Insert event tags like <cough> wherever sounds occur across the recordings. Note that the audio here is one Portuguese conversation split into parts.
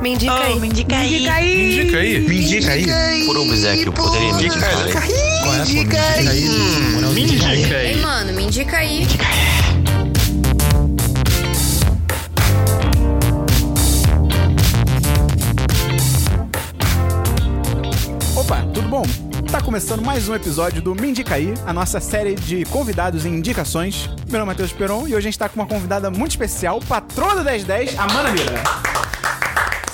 Me indica aí. Me indica aí. Indica aí. Me indica aí. Por obséquio, poderia me indicar? Qual é? Me indica aí. Me indica Ei, aí. mano, me indica aí. Opa, tudo bom? Tá começando mais um episódio do Me Indica aí, a nossa série de convidados e indicações. Meu nome é Matheus Peron e hoje a gente tá com uma convidada muito especial, patroa do 1010, Amanda Mira.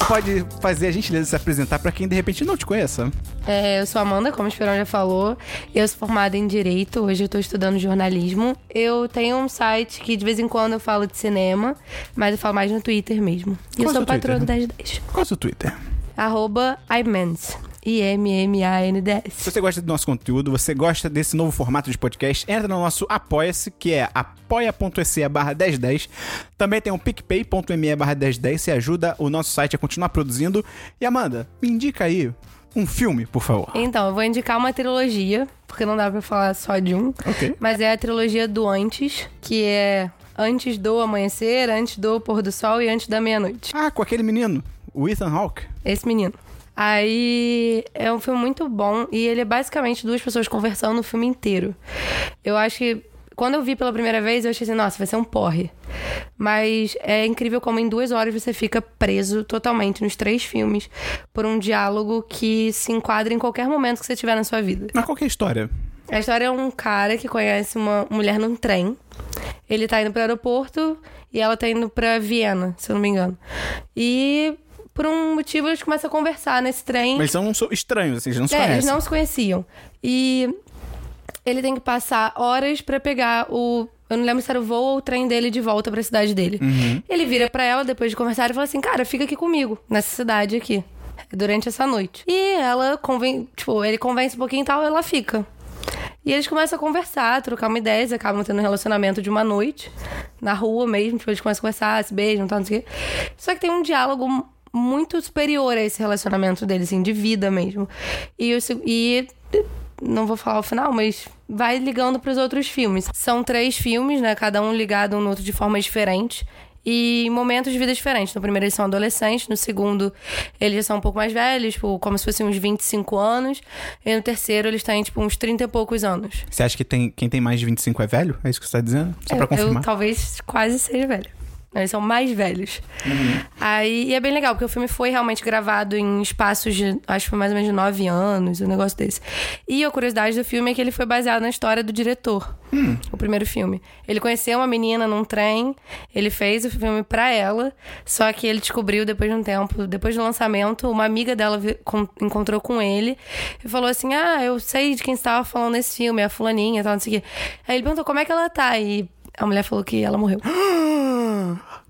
Pode fazer a gentileza de se apresentar pra quem de repente não te conheça? É, eu sou Amanda, como o Esperão já falou. Eu sou formada em Direito, hoje eu tô estudando jornalismo. Eu tenho um site que de vez em quando eu falo de cinema, mas eu falo mais no Twitter mesmo. E eu sou patroa do Twitter? 1010. Qual é o seu Twitter? Arroba imans. I-M-M-A-N-D-S. Se você gosta do nosso conteúdo, você gosta desse novo formato de podcast, entra no nosso Apoia-se, que é apoia.se barra 1010. Também tem o picpay.me barra 1010, e ajuda o nosso site a continuar produzindo. E Amanda, me indica aí um filme, por favor. Então, eu vou indicar uma trilogia, porque não dá pra falar só de um. Ok. Mas é a trilogia do Antes, que é Antes do Amanhecer, Antes do Pôr do Sol e Antes da Meia-Noite. Ah, com aquele menino, o Ethan Hawke. Esse menino. Aí é um filme muito bom e ele é basicamente duas pessoas conversando o filme inteiro. Eu acho que quando eu vi pela primeira vez, eu achei assim, nossa, vai ser um porre. Mas é incrível como em duas horas você fica preso totalmente nos três filmes por um diálogo que se enquadra em qualquer momento que você tiver na sua vida. Mas qual que é a história? A história é um cara que conhece uma mulher num trem. Ele tá indo pro aeroporto e ela tá indo pra Viena, se eu não me engano. E por um motivo eles começam a conversar nesse trem. Mas são estranhos, assim, eles não se é, conhecem. eles não se conheciam. E ele tem que passar horas pra pegar o. Eu não lembro se era o voo ou o trem dele de volta pra cidade dele. Uhum. Ele vira pra ela depois de conversar e fala assim: Cara, fica aqui comigo, nessa cidade aqui, durante essa noite. E ela convence, tipo, ele convence um pouquinho e tal, ela fica. E eles começam a conversar, trocar uma ideia, eles acabam tendo um relacionamento de uma noite, na rua mesmo, tipo, eles começam a conversar, se beijam, tal, não sei o quê. Só que tem um diálogo muito superior a esse relacionamento deles, assim, de vida mesmo. E, se- e não vou falar o final, mas vai ligando pros outros filmes. São três filmes, né? Cada um ligado um no outro de forma diferente. E em momentos de vida diferentes. No primeiro eles são adolescentes, no segundo eles já são um pouco mais velhos, tipo, como se fossem uns 25 anos. E no terceiro eles têm, tipo, uns 30 e poucos anos. Você acha que tem, quem tem mais de 25 é velho? É isso que você tá dizendo? Só pra eu, confirmar. eu talvez quase seja velho. Eles são mais velhos. Aí, e é bem legal, porque o filme foi realmente gravado em espaços de, acho que foi mais ou menos de nove anos, um negócio desse. E a curiosidade do filme é que ele foi baseado na história do diretor, o primeiro filme. Ele conheceu uma menina num trem, ele fez o filme pra ela, só que ele descobriu depois de um tempo, depois do lançamento, uma amiga dela encontrou com ele e falou assim: Ah, eu sei de quem estava falando nesse filme, a fulaninha e tal, não sei o quê. Aí ele perguntou como é que ela tá, e a mulher falou que ela morreu. <gasps>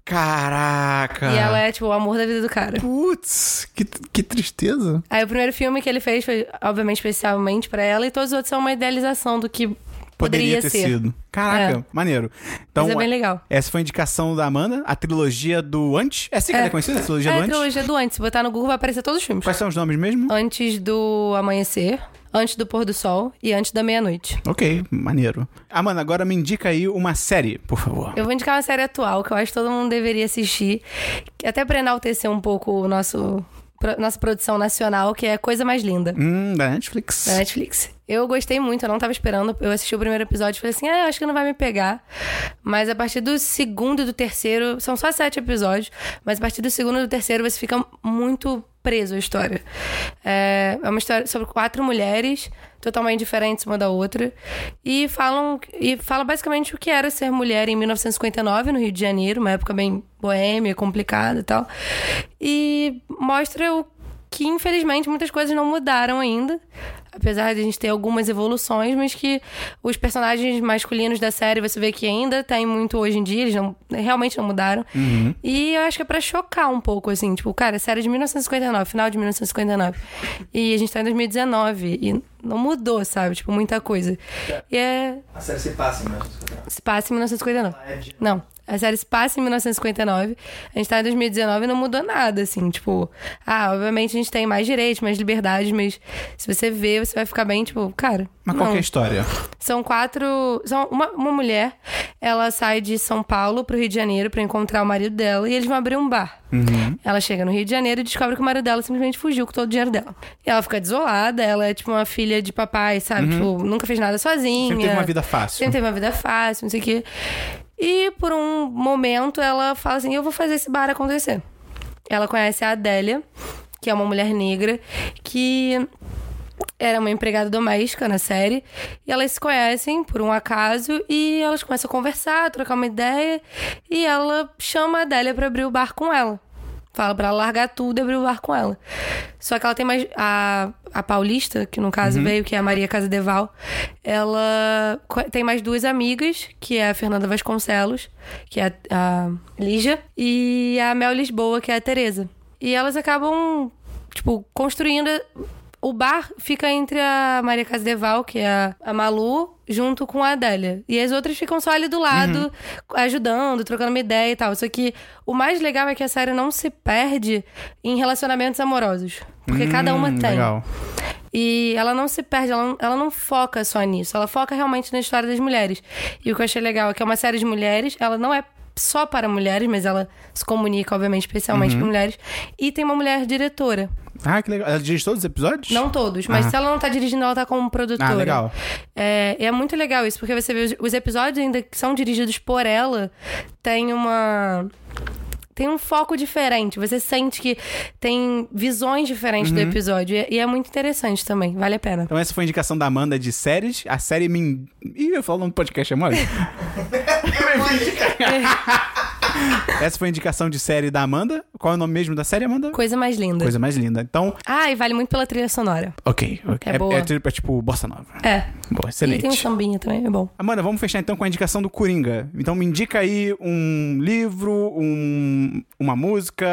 Caraca! E ela é, tipo, o amor da vida do cara. Putz, que, que tristeza. Aí o primeiro filme que ele fez foi, obviamente, especialmente pra ela, e todos os outros são uma idealização do que poderia, ter ser. sido. Caraca, É. maneiro. Então, Mas é bem legal. essa foi a indicação da Amanda, a trilogia do Antes. É assim que ela é conhecida? A trilogia é do a Antes? trilogia do Antes. Se botar no Google, vai aparecer todos os filmes. Quais são os nomes mesmo? Antes do amanhecer, antes do pôr do sol e antes da meia-noite. Ok, maneiro. Amanda, agora me indica aí uma série, por favor. Eu vou indicar uma série atual que eu acho que todo mundo deveria assistir, até pra enaltecer um pouco o nosso, nossa produção nacional, que é Coisa Mais Linda. Hum, da Netflix. da Netflix. Eu gostei muito, eu não tava esperando. Eu assisti o primeiro episódio e falei assim: ah, acho que não vai me pegar. Mas a partir do segundo e do terceiro, são só sete episódios, mas a partir do segundo e do terceiro você fica muito preso à história. É, é uma história sobre quatro mulheres, totalmente diferentes uma da outra, e falam e fala basicamente o que era ser mulher em 1959 no Rio de Janeiro, uma época bem boêmia, complicada e tal. E mostra o que infelizmente muitas coisas não mudaram ainda. Apesar de a gente ter algumas evoluções, mas que os personagens masculinos da série você vê que ainda tem muito hoje em dia, eles não, realmente não mudaram. E eu acho que é pra chocar um pouco, assim, tipo, cara, série de 1959, final de 1959. E a gente tá em 2019 e não mudou, sabe? Tipo, muita coisa. E é. A série se passa em 1959. Se passa em 1959. Não. A série se passa em 1959. A gente tá em 2019 e não mudou nada, assim. Tipo, ah, obviamente a gente tem mais direitos, mais liberdades, mas se você vê, você vai ficar bem, tipo, cara. Mas qual não. que é a história? São quatro. São uma, uma mulher, ela sai de São Paulo pro Rio de Janeiro pra encontrar o marido dela e eles vão abrir um bar. Ela chega no Rio de Janeiro e descobre que o marido dela simplesmente fugiu com todo o dinheiro dela. E ela fica desolada, ela é tipo uma filha de papai, sabe? Tipo, nunca fez nada sozinha. Sempre teve uma vida fácil. Sempre teve uma vida fácil, não sei o quê. E por um momento ela fala assim: eu vou fazer esse bar acontecer. Ela conhece a Adélia, que é uma mulher negra, que era uma empregada doméstica na série. E elas se conhecem por um acaso e elas começam a conversar, trocar uma ideia. E ela chama a Adélia pra abrir o bar com ela. Fala pra ela largar tudo e abrir o bar com ela. Só que ela tem mais. A, a paulista, que no caso veio, que é a Maria Casadeval, ela tem mais duas amigas, que é a Fernanda Vasconcelos, que é a, a Lígia, e a Mel Lisboa, que é a Tereza. E elas acabam, tipo, construindo. O bar fica entre a Maria Casadeval, que é a, a Malu, junto com a Adélia. E as outras ficam só ali do lado, ajudando, trocando uma ideia e tal. Só que o mais legal é que a série não se perde em relacionamentos amorosos. Porque cada uma Hum, tem. Legal. E ela não se perde, ela não, ela não foca só nisso. Ela foca realmente na história das mulheres. E o que eu achei legal é que é uma série de mulheres, ela não é só para mulheres, mas ela se comunica, obviamente, especialmente Uhum. para mulheres. E tem uma mulher diretora. Ah, que legal. Ela dirige todos os episódios? Não todos, mas Ah. se ela não tá dirigindo, ela tá como produtora. Ah, legal. É, é muito legal isso, porque você vê os, os episódios ainda que são dirigidos por ela, tem uma. Tem um foco diferente. Você sente que tem visões diferentes Uhum. do episódio. E, e é muito interessante também. Vale a pena. Então essa foi a indicação da Amanda de séries. A série me... Ih, eu falo no podcast, é mole? <laughs> <laughs> <laughs> <laughs> essa foi a indicação de série da Amanda. Qual é o nome mesmo da série, Amanda? Coisa mais linda. Coisa mais linda. Então, Ah, e vale muito pela trilha sonora. ok. ok. É boa. É, tipo- é tipo Bossa Nova. É. Boa, E tem um excelente. sambinha também, é bom. Amanda, vamos fechar então com a indicação do Coringa. Então me indica aí um livro, um, uma música,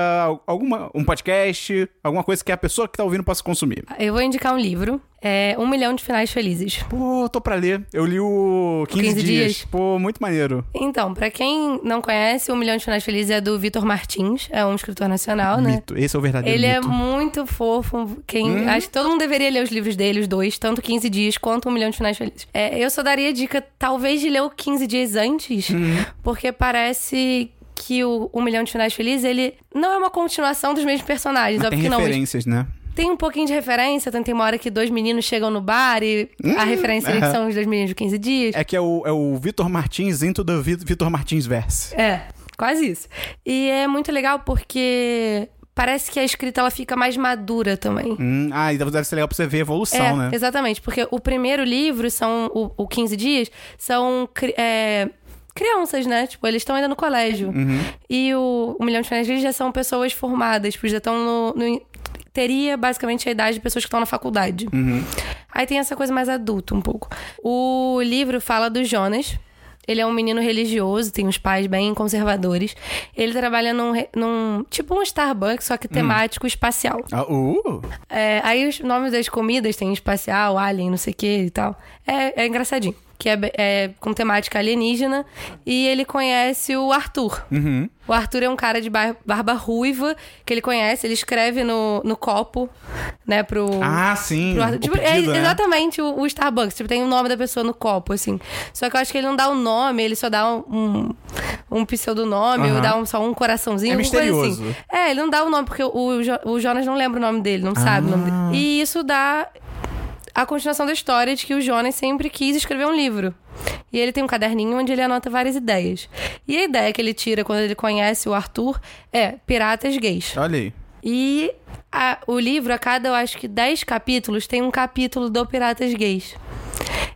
alguma, um podcast, alguma coisa que a pessoa que tá ouvindo possa consumir. Eu vou indicar um livro. É Um Milhão de Finais Felizes. Pô, tô pra ler. Eu li o 15, 15 dias. dias. Pô, muito maneiro. Então, pra quem não conhece, Um Milhão de Finais Felizes é do Vitor Martins. É um escritor nacional, né? Mito. Esse é o verdadeiro Ele é mito. muito fofo. Quem, Uhum. Acho que todo mundo deveria ler os livros dele, os dois, tanto 15 dias quanto Um Milhão de Finais Felizes. É, eu só daria dica, talvez, de ler o 15 dias antes, Uhum. porque parece que o Um Milhão de Finais Felizes, ele não é uma continuação dos mesmos personagens. Mas tem não. referências, né? Tem um pouquinho de referência, tanto tem uma hora que dois meninos chegam no bar e a referência Hum, aham. são os dois meninos de 15 dias. É que é o, é o Vitor Martins into the Vi- Vitor Martins verse. É, quase isso. E é muito legal porque parece que a escrita ela fica mais madura também. Hum, ah, e deve ser legal pra você ver a evolução, é, né? exatamente, porque o primeiro livro são o, o 15 dias são é, crianças, né? Tipo, eles estão ainda no colégio. Uhum. E o, o Milhão de Finais já são pessoas formadas, tipo, já estão no, no- Teria basicamente a idade de pessoas que estão na faculdade. Uhum. Aí tem essa coisa mais adulta um pouco. O livro fala do Jonas. Ele é um menino religioso, tem uns pais bem conservadores. Ele trabalha num, num tipo um Starbucks, só que temático espacial. Ah, uh, É, aí os nomes das comidas tem espacial, alien, não sei o que e tal. É, é engraçadinho. Que é, é com temática alienígena. E ele conhece o Arthur. uhum. O Arthur é um cara de bar- barba ruiva que ele conhece, ele escreve no, no copo, né, pro. Ah, sim. pro Arthur. o Tipo, pedido, é né? exatamente o, o Starbucks. Tipo, tem o nome da pessoa no copo, assim. Só que eu acho que ele não dá o nome, ele só dá um, um, um pseudonome, Aham. ou dá um- só um coraçãozinho. É coisa misterioso. Assim. É, ele não dá o nome, porque o, o Jonas não lembra o nome dele, não sabe o nome Ah. dele. E isso dá a continuação da história de que o Jonas sempre quis escrever um livro. E ele tem um caderninho onde ele anota várias ideias. E a ideia que ele tira quando ele conhece o Arthur é piratas gays. Olha aí. E a- o livro, a cada, eu acho que 10 capítulos, tem um capítulo do Piratas Gays.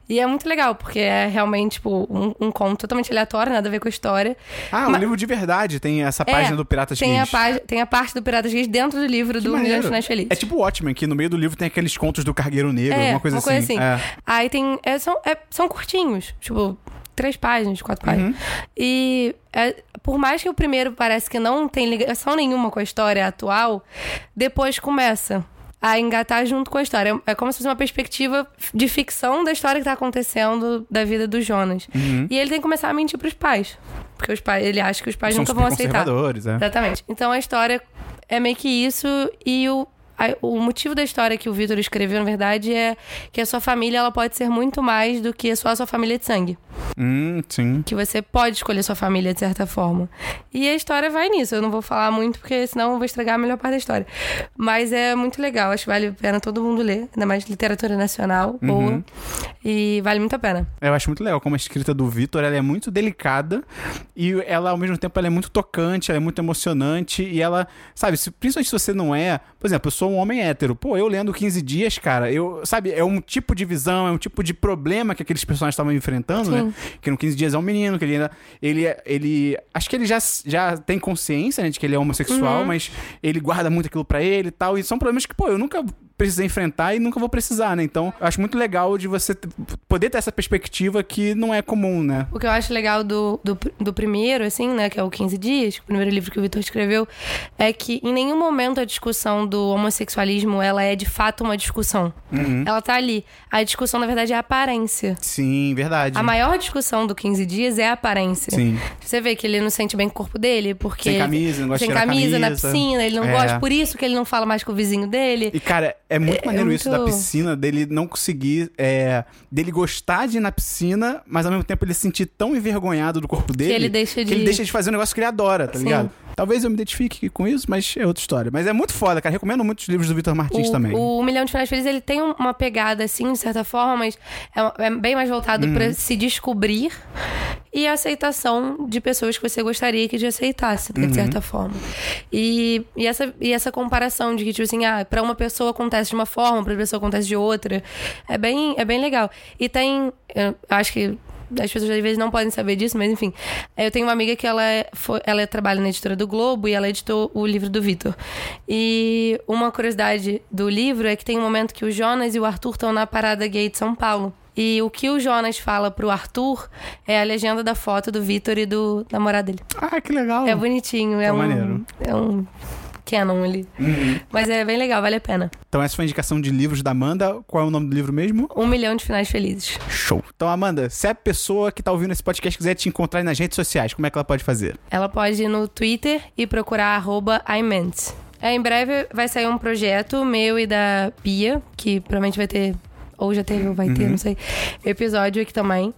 E é muito legal, porque é realmente, tipo, um, um conto totalmente aleatório, nada a ver com a história. Ah, Ma- o livro de verdade tem essa É, página do Piratas tem Gays. A tem a parte do Piratas Gays dentro do livro do Milhão maneiro. de Finais Felizes. É tipo o Watchmen, que no meio do livro tem aqueles contos do Cargueiro Negro, É, alguma coisa assim. É. Aí tem. é, são, é, são curtinhos, tipo, três páginas, quatro Uhum. páginas. E é, por mais que o primeiro parece que não tem ligação nenhuma com a história atual, depois começa a engatar junto com a história. É como se fosse uma perspectiva de ficção da história que tá acontecendo da vida do Jonas. Uhum. E ele tem que começar a mentir pros pais. Porque os pais, ele acha que os pais São nunca vão aceitar. é. Exatamente. Então a história é meio que isso e o o motivo da história que o Vitor escreveu, na verdade, é que a sua família ela pode ser muito mais do que só a sua família de sangue. Hum, sim. Que você pode escolher sua família de certa forma. E a história vai nisso. Eu não vou falar muito, porque senão eu vou estragar a melhor parte da história. Mas é muito legal. Acho que vale a pena todo mundo ler. Ainda mais literatura nacional, boa. E vale muito a pena. Eu acho muito legal como a escrita do Vitor, ela é muito delicada e ela, ao mesmo tempo, ela é muito tocante, ela é muito emocionante e ela, sabe, se, principalmente se você não é, por exemplo, eu sou um homem hétero, pô, eu lendo 15 dias, cara, eu, sabe, é um tipo de visão, é um tipo de problema que aqueles personagens estavam enfrentando, né? Sim. Que no 15 dias é um menino, que ele ainda, ele, ele, acho que ele já, já tem consciência, né, de que ele é homossexual, mas ele guarda muito aquilo pra ele e tal, e são problemas que, pô, eu nunca precisei enfrentar e nunca vou precisar, né? Então, eu acho muito legal de você poder ter essa perspectiva que não é comum, né? O que eu acho legal do, do, do primeiro, assim, né, que é o 15 Dias, o primeiro livro que o Vitor escreveu, é que em nenhum momento a discussão do homossexualismo, ela é de fato uma discussão. Uhum. Ela tá ali. A discussão, na verdade, é a aparência. Sim, verdade. A maior discussão do 15 Dias é a aparência. Sim. Você vê que ele não sente bem com o corpo dele, porque... Sem camisa, não gosta Sem de tirar a camisa, na camisa. piscina, ele não É. gosta, por isso que ele não fala mais com o vizinho dele. E, cara, é muito É- maneiro é isso muito- da piscina, dele não conseguir. é, dele gostar de ir na piscina, mas ao mesmo tempo ele se sentir tão envergonhado do corpo dele. ele deixa que de ele ir. deixa de fazer um negócio que ele adora, tá Sim. ligado? Talvez eu me identifique com isso, mas é outra história. Mas é muito foda, cara. Recomendo muitos livros do Vitor Martins o, também. O Um Milhão de Finais Felizes, ele tem um- uma pegada, assim, de certa forma, mas é, é bem mais voltado Uhum. pra se descobrir e a aceitação de pessoas que você gostaria que te aceitasse, Uhum. de certa forma. E, e, essa, e essa comparação de que, tipo assim, ah, pra uma pessoa acontece de uma forma, pra outra pessoa acontece de outra, é bem, é bem legal. E tem, acho que as pessoas às vezes não podem saber disso, mas enfim. Eu tenho uma amiga que ela, é, foi- ela trabalha na editora do Globo e ela editou o livro do Vitor. E uma curiosidade do livro é que tem um momento que o Jonas e o Arthur estão na parada gay de São Paulo. E o que o Jonas fala pro Arthur é a legenda da foto do Vitor e do namorado dele. Ah, que legal. É bonitinho, é Tá um. maneiro. É um canon ali. Mas é bem legal, vale a pena. Então, essa foi a indicação de livros da Amanda. Qual é o nome do livro mesmo? Um milhão de finais felizes. Show. Então, Amanda, se a pessoa que tá ouvindo esse podcast quiser te encontrar nas redes sociais, como é que ela pode fazer? Ela pode ir no Twitter e procurar arroba iMent. É, em breve vai sair um projeto meu e da Pia, que provavelmente vai ter, ou já teve ou vai ter, não sei, episódio aqui também.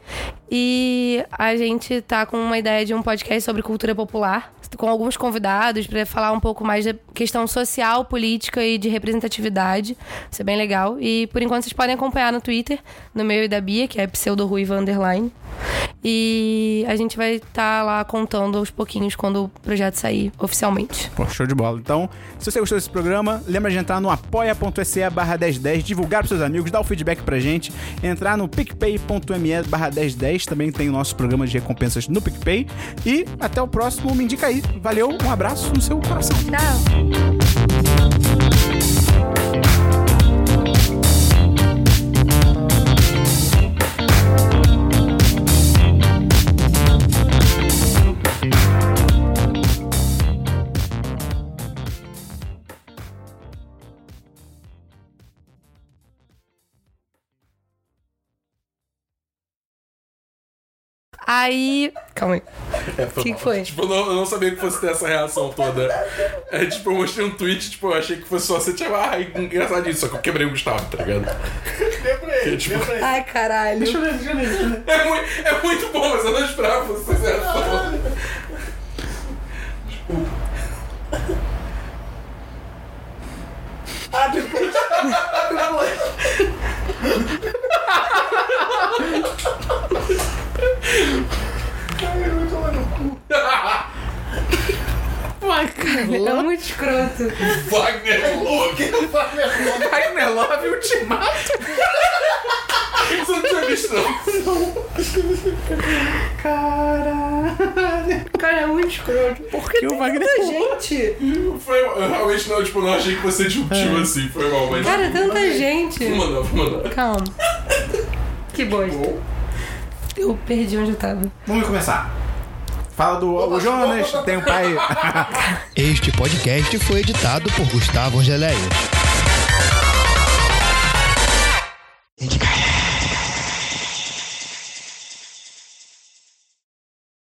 E a gente tá com uma ideia de um podcast sobre cultura popular, com alguns convidados para falar um pouco mais da questão social, política e de representatividade. Isso é bem legal. E por enquanto vocês podem acompanhar no Twitter, no meu e da Bia, que é pseudo Ruiva Underline. E a gente vai estar lá contando aos pouquinhos quando o projeto sair oficialmente. Pô, show de bola. Então, se você gostou desse programa, lembra de entrar no apoia.se barra 1010, divulgar pros seus amigos, dar o feedback pra gente, entrar no picpay.me barra 1010, também tem o nosso programa de recompensas no PicPay. E até o próximo Me Indica Aí. Valeu, um abraço no seu coração. Tchau! Aí. Calma aí. O que, que foi? Tipo, eu não, eu não sabia que fosse ter essa reação toda. É tipo, eu mostrei um tweet, tipo, eu achei que fosse só você, tipo, ah, engraçadinho, só que eu quebrei o Gustavo, tá ligado? Lembrei, tipo-. Ai, caralho. Deixa eu ver, deixa eu ver, deixa eu ver. É muito, é muito bom, mas eu não esperava que fosse essa reação. <laughs> Ah, depois. <laughs> É muito escroto. Wagner Love. Wagner Love Ultimato. Você não tinha visto, não. Cara, é muito escroto. Por que E o Wagner gente? Foi, eu realmente não, tipo, não achei que fosse disruptivo assim, foi mal, mas. Cara, tanta gente. Vou mandar, vou mandar. Calma. <laughs> Que bosta. Eu perdi onde eu tava. Vamos começar. Fala do o Jonas, tem o pai. <laughs> <laughs> Este podcast foi editado por Gustavo Angeléia.